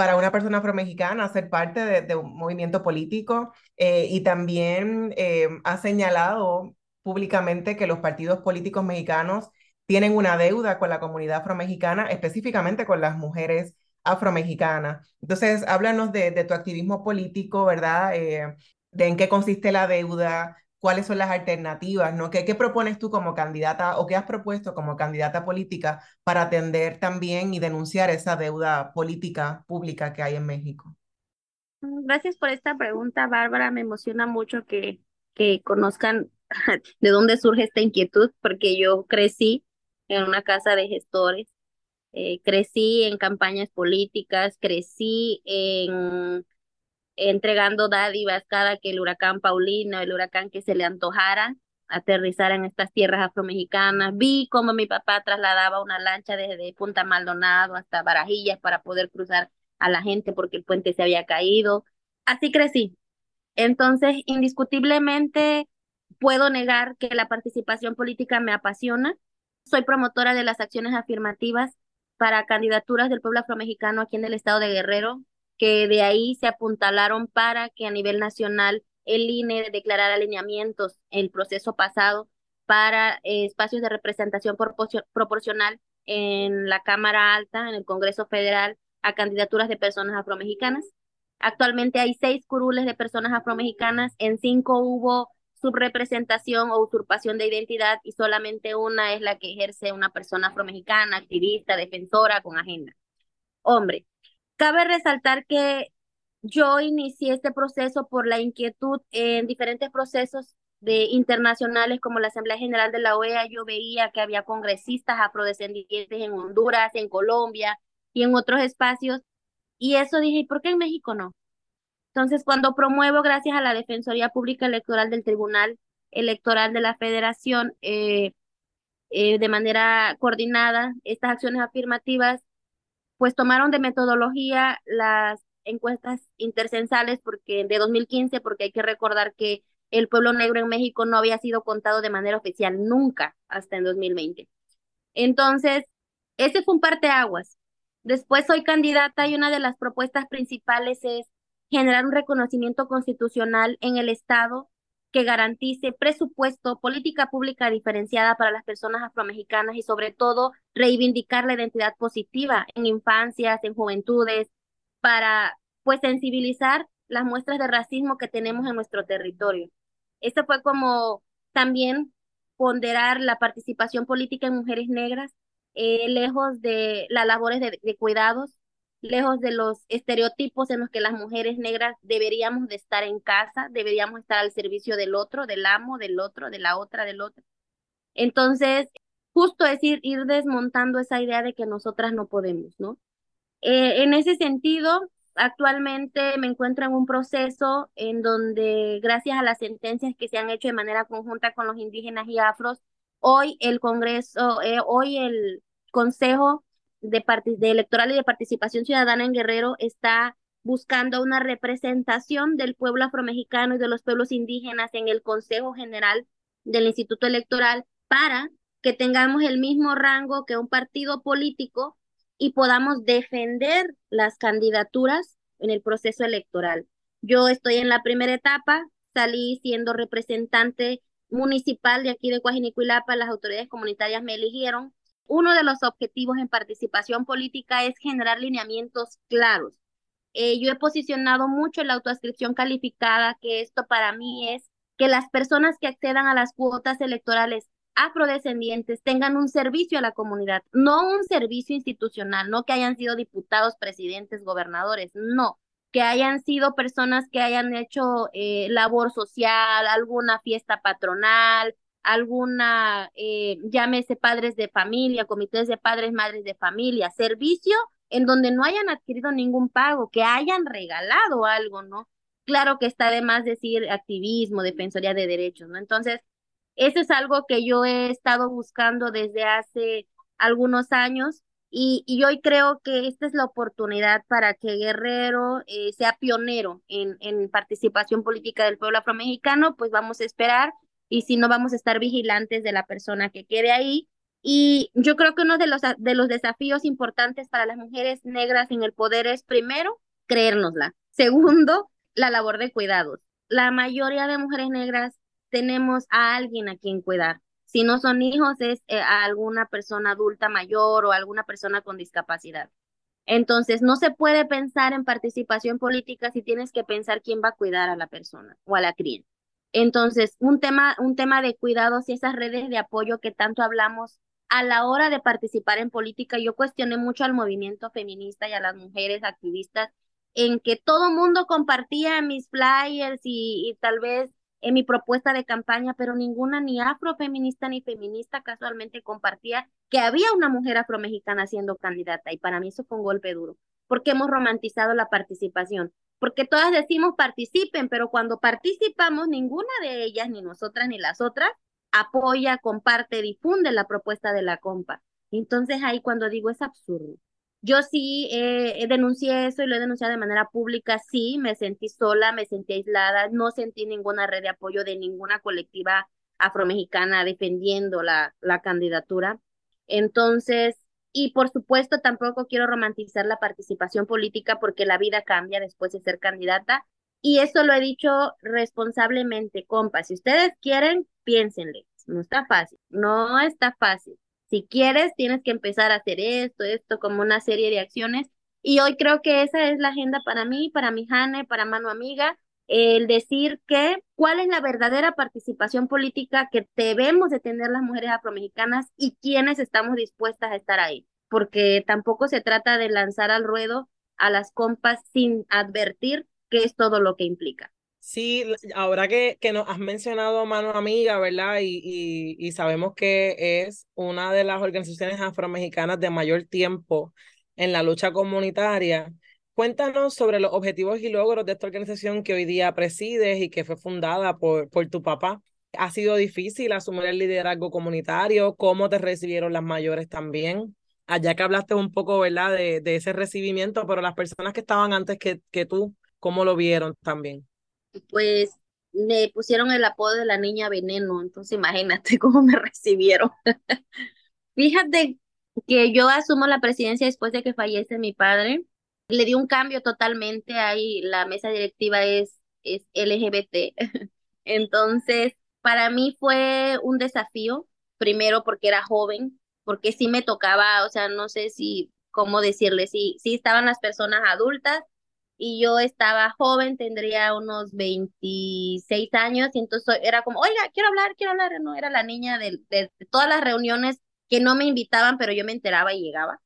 para una persona afromexicana ser parte de, un movimiento político eh, y también eh, ha señalado públicamente que los partidos políticos mexicanos tienen una deuda con la comunidad afromexicana, específicamente con las mujeres afromexicanas. Entonces, háblanos de, tu activismo político, ¿verdad? Eh, de en qué consiste la deuda, cuáles son las alternativas, ¿no? ¿Qué, ¿Qué, propones tú como candidata o qué has propuesto como candidata política para atender también y denunciar esa deuda política pública que hay en México? Mm, gracias por esta pregunta, Bárbara. Me emociona mucho que, que conozcan <laughs> de dónde surge esta inquietud, porque yo crecí en una casa de gestores, eh, crecí en campañas políticas, crecí en entregando dádivas cada que el huracán Paulino, el huracán que se le antojara, aterrizar en estas tierras afromexicanas. Vi cómo mi papá trasladaba una lancha desde Punta Maldonado hasta Barajillas para poder cruzar a la gente porque el puente se había caído. Así crecí. Entonces, indiscutiblemente, puedo negar que la participación política me apasiona. Soy promotora de las acciones afirmativas para candidaturas del pueblo afromexicano aquí en el estado de Guerrero que de ahí se apuntalaron para que a nivel nacional el INE declarara alineamientos en el proceso pasado para eh, espacios de representación proporcional en la Cámara Alta, en el Congreso Federal, a candidaturas de personas afromexicanas. Actualmente hay seis curules de personas afromexicanas, en cinco hubo subrepresentación o usurpación de identidad y solamente una es la que ejerce una persona afromexicana, activista, defensora con agenda. Hombre, Cabe resaltar que yo inicié este proceso por la inquietud en diferentes procesos de internacionales como la Asamblea General de la OEA. Yo veía que había congresistas afrodescendientes en Honduras, en Colombia y en otros espacios Y eso dije, ¿y por qué en México no? Entonces, cuando promuevo, gracias a la Defensoría Pública Electoral del Tribunal Electoral de la Federación, eh, eh, de manera coordinada, estas acciones afirmativas, pues tomaron de metodología las encuestas intercensales porque de 2015, porque hay que recordar que el pueblo negro en México no había sido contado de manera oficial nunca hasta en 2020. Entonces, ese fue un parteaguas. Después soy candidata y una de las propuestas principales es generar un reconocimiento constitucional en el Estado que garantice presupuesto, política pública diferenciada para las personas afromexicanas y sobre todo reivindicar la identidad positiva en infancias, en juventudes, para pues sensibilizar las muestras de racismo que tenemos en nuestro territorio. Esto fue como también ponderar la participación política en mujeres negras, eh, lejos de las labores de cuidados, lejos de los estereotipos en los que las mujeres negras deberíamos de estar en casa, deberíamos estar al servicio del otro, del amo, del otro, de la otra, del otro. Entonces, justo es ir, ir desmontando esa idea de que nosotras no podemos, ¿no? Eh, en ese sentido, actualmente me encuentro en un proceso en donde, gracias a las sentencias que se han hecho de manera conjunta con los indígenas y afros, hoy el Congreso, eh, hoy el Consejo de, de Electoral y de Participación Ciudadana en Guerrero está buscando una representación del pueblo afromexicano y de los pueblos indígenas en el Consejo General del Instituto Electoral para que tengamos el mismo rango que un partido político y podamos defender las candidaturas en el proceso electoral. Yo estoy en la primera etapa, salí siendo representante municipal de aquí de Coajinicuilapa, las autoridades comunitarias me eligieron. Uno de los objetivos en participación política es generar lineamientos claros. Eh, yo he posicionado mucho la autoascripción calificada, que esto para mí es que las personas que accedan a las cuotas electorales afrodescendientes tengan un servicio a la comunidad, no un servicio institucional, no que hayan sido diputados, presidentes, gobernadores, no, que hayan sido personas que hayan hecho eh, labor social, alguna fiesta patronal, alguna, eh, llámese padres de familia, comités de padres, madres de familia, servicio en donde no hayan adquirido ningún pago, que hayan regalado algo, ¿no? Claro que está de más decir activismo, defensoría de derechos, ¿no? Entonces, eso es algo que yo he estado buscando desde hace algunos años y, y hoy creo que esta es la oportunidad para que Guerrero eh, sea pionero en, en participación política del pueblo afromexicano, pues vamos a esperar y si no vamos a estar vigilantes de la persona que quede ahí. Y yo creo que uno de los, de los desafíos importantes para las mujeres negras en el poder es, primero, creérnosla. <laughs> Segundo, la labor de cuidados. La mayoría de mujeres negras tenemos a alguien a quien cuidar. Si no son hijos, es eh, a alguna persona adulta mayor o alguna persona con discapacidad. Entonces, no se puede pensar en participación política si tienes que pensar quién va a cuidar a la persona o a la cría. Entonces, un tema, un tema de cuidados y esas redes de apoyo que tanto hablamos a la hora de participar en política, yo cuestioné mucho al movimiento feminista y a las mujeres activistas en que todo mundo compartía mis flyers y tal vez en mi propuesta de campaña, pero ninguna ni afrofeminista ni feminista casualmente compartía que había una mujer afromexicana siendo candidata y para mí eso fue un golpe duro, porque hemos romantizado la participación, porque todas decimos participen, pero cuando participamos ninguna de ellas, ni nosotras ni las otras, apoya, comparte, difunde la propuesta de la compa. Entonces ahí cuando digo es absurdo. Yo sí eh, denuncié eso y lo he denunciado de manera pública. Sí, me sentí sola, me sentí aislada, no sentí ninguna red de apoyo de ninguna colectiva afromexicana defendiendo la, la candidatura. Entonces, y por supuesto tampoco quiero romantizar la participación política porque la vida cambia después de ser candidata. Y eso lo he dicho responsablemente, compa. Si ustedes quieren, piénsenle. No está fácil, no está fácil. Si quieres, tienes que empezar a hacer esto, esto, como una serie de acciones. Y hoy creo que esa es la agenda para mí, para mi Jane, para Mano Amiga, el decir que cuál es la verdadera participación política que debemos de tener las mujeres afromexicanas y quiénes estamos dispuestas a estar ahí. Porque tampoco se trata de lanzar al ruedo a las compas sin advertir qué es todo lo que implica. Sí, ahora que, que nos has mencionado Mano Amiga, ¿verdad? Y, y, y, sabemos que es una de las organizaciones afromexicanas de mayor tiempo en la lucha comunitaria. Cuéntanos sobre los objetivos y logros de esta organización que hoy día presides y que fue fundada por, por tu papá. ¿Ha sido difícil asumir el liderazgo comunitario? ¿Cómo te recibieron las mayores también? Allá que hablaste un poco, ¿verdad?, de, de ese recibimiento, pero las personas que estaban antes que, que tú, ¿cómo lo vieron también? Pues me pusieron el apodo de la niña veneno, entonces imagínate <laughs> cómo me recibieron. <laughs> Fíjate que yo asumo la presidencia después de que fallece mi padre. Le di un cambio totalmente ahí, la mesa directiva es, es LGBT. <laughs> Entonces, para mí fue un desafío, primero porque era joven, porque sí me tocaba, o sea, no sé si, cómo decirle, sí, sí estaban las personas adultas y yo estaba joven, tendría unos 26 años, y entonces era como, oiga, quiero hablar, quiero hablar, no, era la niña de, de, todas las reuniones que no me invitaban, pero yo me enteraba y llegaba.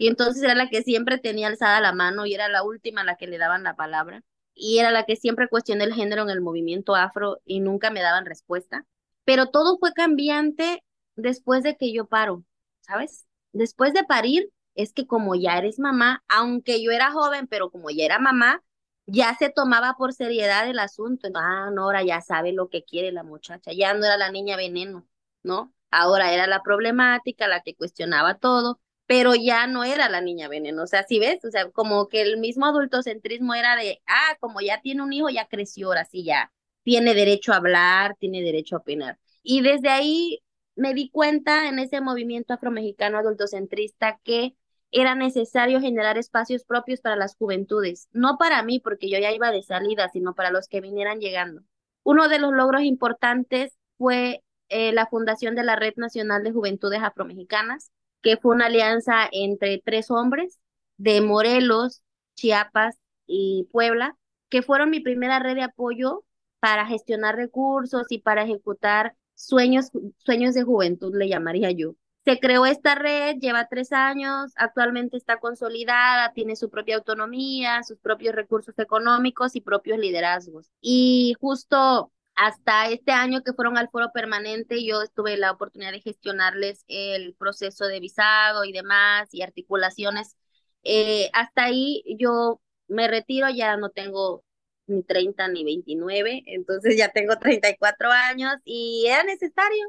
Y entonces era la que siempre tenía alzada la mano y era la última a la que le daban la palabra. Y era la que siempre cuestioné el género en el movimiento afro y nunca me daban respuesta. Pero todo fue cambiante después de que yo paro, ¿sabes? Después de parir, es que como ya eres mamá, aunque yo era joven, pero como ya era mamá, ya se tomaba por seriedad el asunto. Ah, no, ahora ya sabe lo que quiere la muchacha, ya no era la niña veneno, ¿no? Ahora era la problemática, la que cuestionaba todo, pero ya no era la niña veneno. O sea, si ves, o sea, como que el mismo adultocentrismo era de, ah, como ya tiene un hijo, ya creció, ahora sí ya tiene derecho a hablar, tiene derecho a opinar. Y desde ahí me di cuenta en ese movimiento afromexicano adultocentrista que era necesario generar espacios propios para las juventudes, no para mí, porque yo ya iba de salida, sino para los que vinieran llegando. Uno de los logros importantes fue eh, la fundación de la Red Nacional de Juventudes Afromexicanas, que fue una alianza entre tres hombres de Morelos, Chiapas y Puebla, que fueron mi primera red de apoyo para gestionar recursos y para ejecutar sueños, sueños de juventud, le llamaría yo. Se creó esta red, lleva tres años, actualmente está consolidada, tiene su propia autonomía, sus propios recursos económicos y propios liderazgos. Y justo hasta este año que fueron al foro permanente, yo tuve la oportunidad de gestionarles el proceso de visado y demás y articulaciones. Eh, hasta ahí yo me retiro, ya no tengo ni 30 ni 29, entonces ya tengo 34 años y era necesario,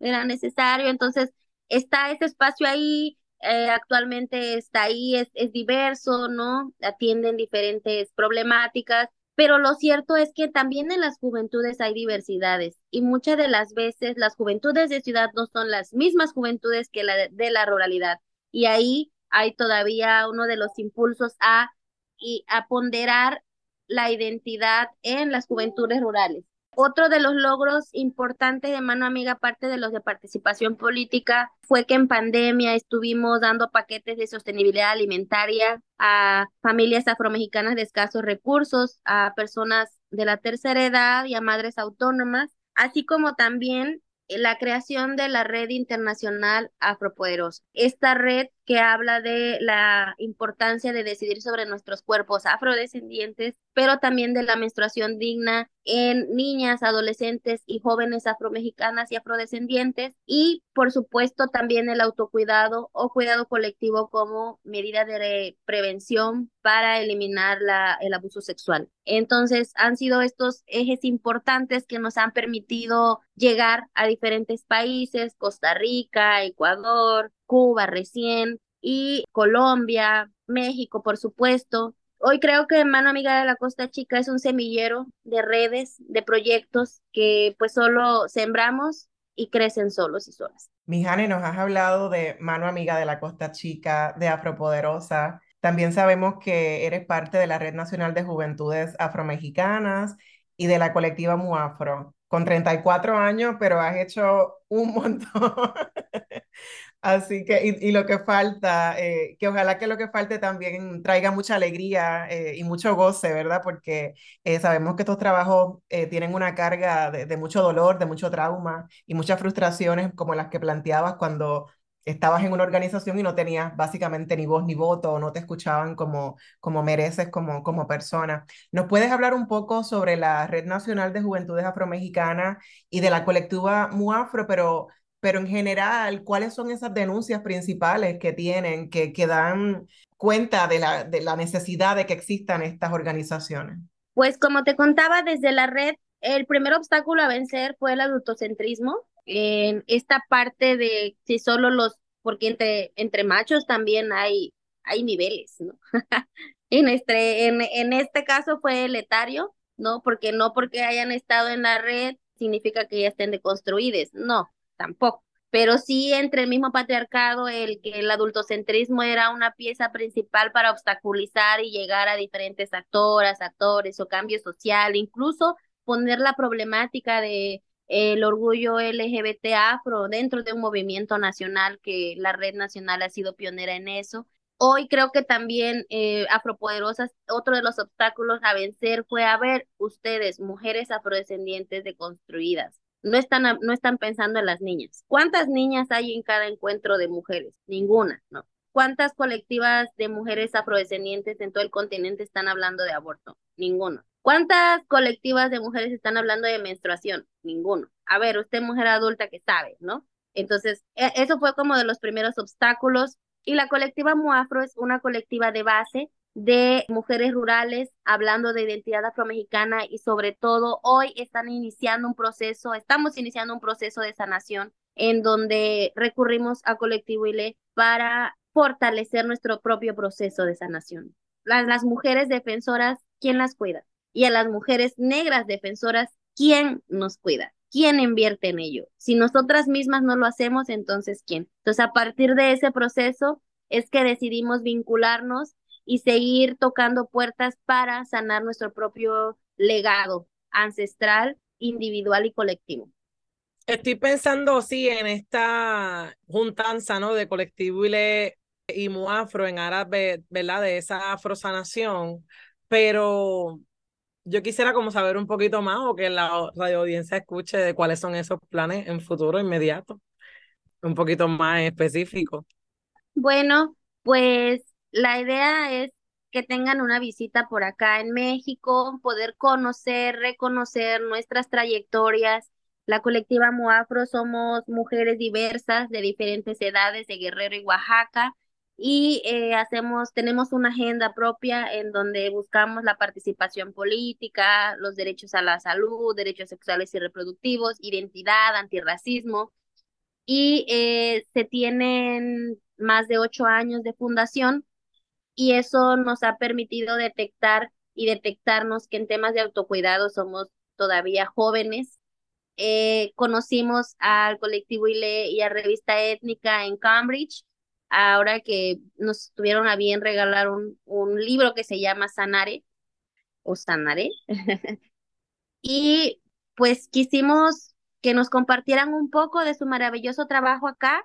era necesario, entonces está ese espacio ahí, eh, actualmente está ahí, es, es diverso, ¿no? Atienden diferentes problemáticas, pero lo cierto es que también en las juventudes hay diversidades y muchas de las veces las juventudes de ciudad no son las mismas juventudes que la de, la ruralidad. Y ahí hay todavía uno de los impulsos a, y a ponderar la identidad en las juventudes rurales. Otro de los logros importantes de Mano Amiga, aparte de los de participación política, fue que en pandemia estuvimos dando paquetes de sostenibilidad alimentaria a familias afromexicanas de escasos recursos, a personas de la tercera edad y a madres autónomas, así como también la creación de la red internacional afropoderosa. Esta red que habla de la importancia de decidir sobre nuestros cuerpos afrodescendientes, pero también de la menstruación digna en niñas, adolescentes y jóvenes afromexicanas y afrodescendientes y por supuesto también el autocuidado o cuidado colectivo como medida de prevención para eliminar la, el abuso sexual. Entonces han sido estos ejes importantes que nos han permitido llegar a diferentes países, Costa Rica, Ecuador, Cuba recién y Colombia, México, por supuesto. Hoy creo que Mano Amiga de la Costa Chica es un semillero de redes, de proyectos que pues solo sembramos y crecen solos y solas. Mijane, nos has hablado de Mano Amiga de la Costa Chica, de Afropoderosa. También sabemos que eres parte de la Red Nacional de Juventudes Afromexicanas y de la colectiva Muafro. Con 34 años, pero has hecho un <laughs> montón. Así que, y, lo que falta, eh, que ojalá que lo que falte también traiga mucha alegría eh, y mucho goce, ¿verdad? Porque eh, sabemos que estos trabajos tienen una carga de, de, mucho dolor, de mucho trauma y muchas frustraciones como las que planteabas cuando estabas en una organización y no tenías básicamente ni voz ni voto o no te escuchaban como, como mereces como, como persona. ¿Nos puedes hablar un poco sobre la Red Nacional de Juventudes Afromexicanas y de la colectiva MUAFRO, pero pero en general, ¿cuáles son esas denuncias principales que tienen, que, que dan cuenta de la, de la necesidad de que existan estas organizaciones? Pues como te contaba desde la red, el primer obstáculo a vencer fue el adultocentrismo, en esta parte de si solo los, porque entre, entre machos también hay, hay niveles, ¿no? <laughs> en, este, en, en este caso fue el etario, ¿no? Porque no porque hayan estado en la red significa que ya estén deconstruidas, no, tampoco. Pero sí entre el mismo patriarcado, el que el adultocentrismo era una pieza principal para obstaculizar y llegar a diferentes actoras, actores o cambio social, incluso poner la problemática de el orgullo LGBT afro dentro de un movimiento nacional que la red nacional ha sido pionera en eso. Hoy creo que también eh, Afropoderosas, otro de los obstáculos a vencer fue a ver ustedes, mujeres afrodescendientes deconstruidas. No están, no están pensando en las niñas. ¿Cuántas niñas hay en cada encuentro de mujeres? Ninguna, ¿no? ¿Cuántas colectivas de mujeres afrodescendientes en todo el continente están hablando de aborto? Ninguno. ¿Cuántas colectivas de mujeres están hablando de menstruación? Ninguno. A ver, usted mujer adulta que sabe, ¿no? Entonces, e, eso fue como de los primeros obstáculos. Y la colectiva Muafro es una colectiva de base de mujeres rurales hablando de identidad afromexicana y sobre todo hoy están iniciando un proceso, estamos iniciando un proceso de sanación en donde recurrimos a Colectivo ILE para fortalecer nuestro propio proceso de sanación. Las, las mujeres defensoras, ¿quién las cuida? y a las mujeres negras defensoras, ¿quién nos cuida? ¿Quién invierte en ello? Si nosotras mismas no lo hacemos, entonces ¿quién? Entonces, a partir de ese proceso es que decidimos vincularnos y seguir tocando puertas para sanar nuestro propio legado ancestral, individual y colectivo. Estoy pensando, sí, en esta juntanza, ¿no? De colectivo y, y Muafro en árabe, ¿verdad? De esa afrosanación, pero yo quisiera como saber un poquito más o que la radio audiencia escuche de cuáles son esos planes en futuro inmediato, un poquito más específico. Bueno, pues la idea es que tengan una visita por acá en México, poder conocer, reconocer nuestras trayectorias. La colectiva Muafro somos mujeres diversas de diferentes edades de Guerrero y Oaxaca y eh, hacemos, tenemos una agenda propia en donde buscamos la participación política, los derechos a la salud, derechos sexuales y reproductivos, identidad, antirracismo, y eh, se tienen más de ocho años de fundación y eso nos ha permitido detectar y detectarnos que en temas de autocuidado somos todavía jóvenes. Eh, conocimos al colectivo ILE y a Revista Étnica en Cambridge ahora que nos tuvieron a bien regalar un, un libro que se llama Sanare o Sanare. <laughs> y pues quisimos que nos compartieran un poco de su maravilloso trabajo acá.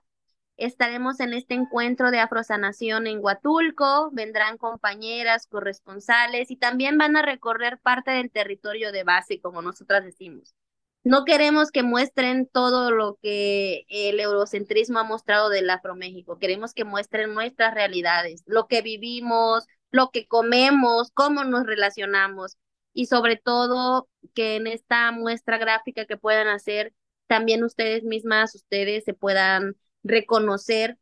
Estaremos en este encuentro de Afrosanación en Huatulco, vendrán compañeras, corresponsales y también van a recorrer parte del territorio de base, como nosotras decimos. No queremos que muestren todo lo que el eurocentrismo ha mostrado del Afroméxico. Queremos que muestren nuestras realidades, lo que vivimos, lo que comemos, cómo nos relacionamos y sobre todo que en esta muestra gráfica que puedan hacer, también ustedes mismas, ustedes se puedan reconocer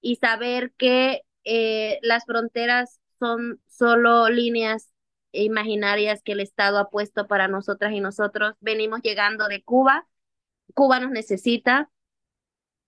y saber que eh, las fronteras son solo líneas imaginarias que el Estado ha puesto para nosotras y nosotros. Venimos llegando de Cuba, Cuba nos necesita,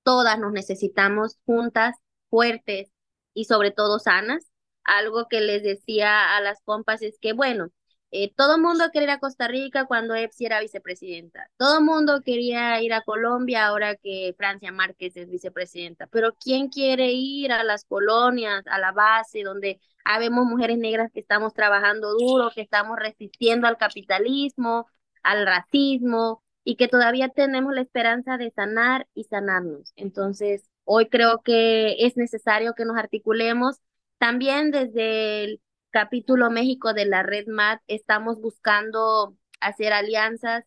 todas nos necesitamos juntas, fuertes y sobre todo sanas. Algo que les decía a las compas es que, bueno, eh, todo mundo quería ir a Costa Rica cuando Epsi era vicepresidenta. Todo mundo quería ir a Colombia ahora que Francia Márquez es vicepresidenta. Pero ¿quién quiere ir a las colonias, a la base, donde habemos mujeres negras que estamos trabajando duro, que estamos resistiendo al capitalismo, al racismo y que todavía tenemos la esperanza de sanar y sanarnos? Entonces, hoy creo que es necesario que nos articulemos también desde el capítulo México de la Red MAT estamos buscando hacer alianzas.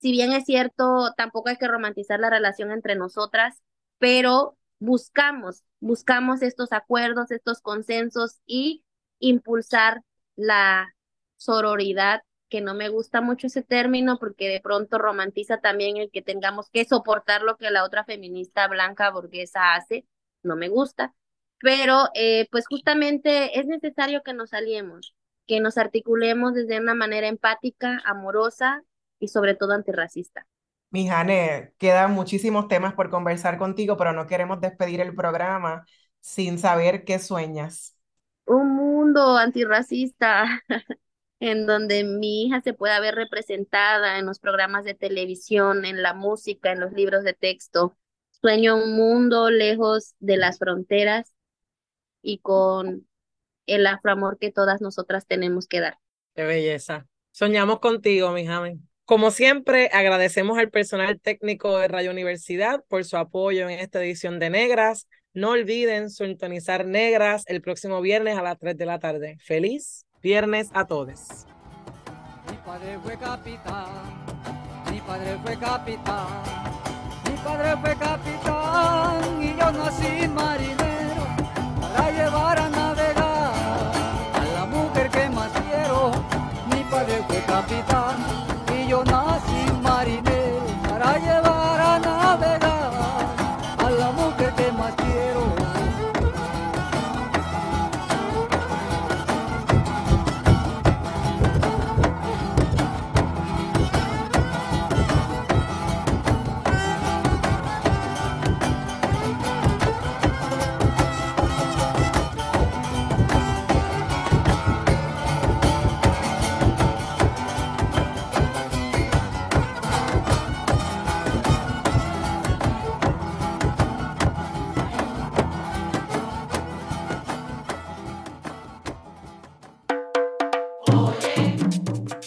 Si bien es cierto, tampoco hay que romantizar la relación entre nosotras, pero buscamos, buscamos estos acuerdos, estos consensos y impulsar la sororidad que no me gusta mucho ese término porque de pronto romantiza también el que tengamos que soportar lo que la otra feminista blanca burguesa hace, no me gusta, pero eh, pues justamente es necesario que nos aliemos, que nos articulemos desde una manera empática, amorosa y sobre todo antirracista. Mijane, quedan muchísimos temas por conversar contigo, pero no queremos despedir el programa sin saber qué sueñas. Un mundo antirracista <laughs> en donde mi hija se pueda ver representada en los programas de televisión, en la música, en los libros de texto. Sueño un mundo lejos de las fronteras y con el afroamor que todas nosotras tenemos que dar. Qué belleza. Soñamos contigo, mi Jaime. Como siempre, agradecemos al personal técnico de Radio Universidad por su apoyo en esta edición de Negras. No olviden sintonizar Negras el próximo viernes a las 3 de la tarde. Feliz viernes a todos. Mi padre fue capitán, mi padre fue capitán, mi padre fue capitán y yo nací marinero para navegar a la mujer que más quiero. Mi padre fue capitán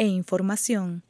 e información.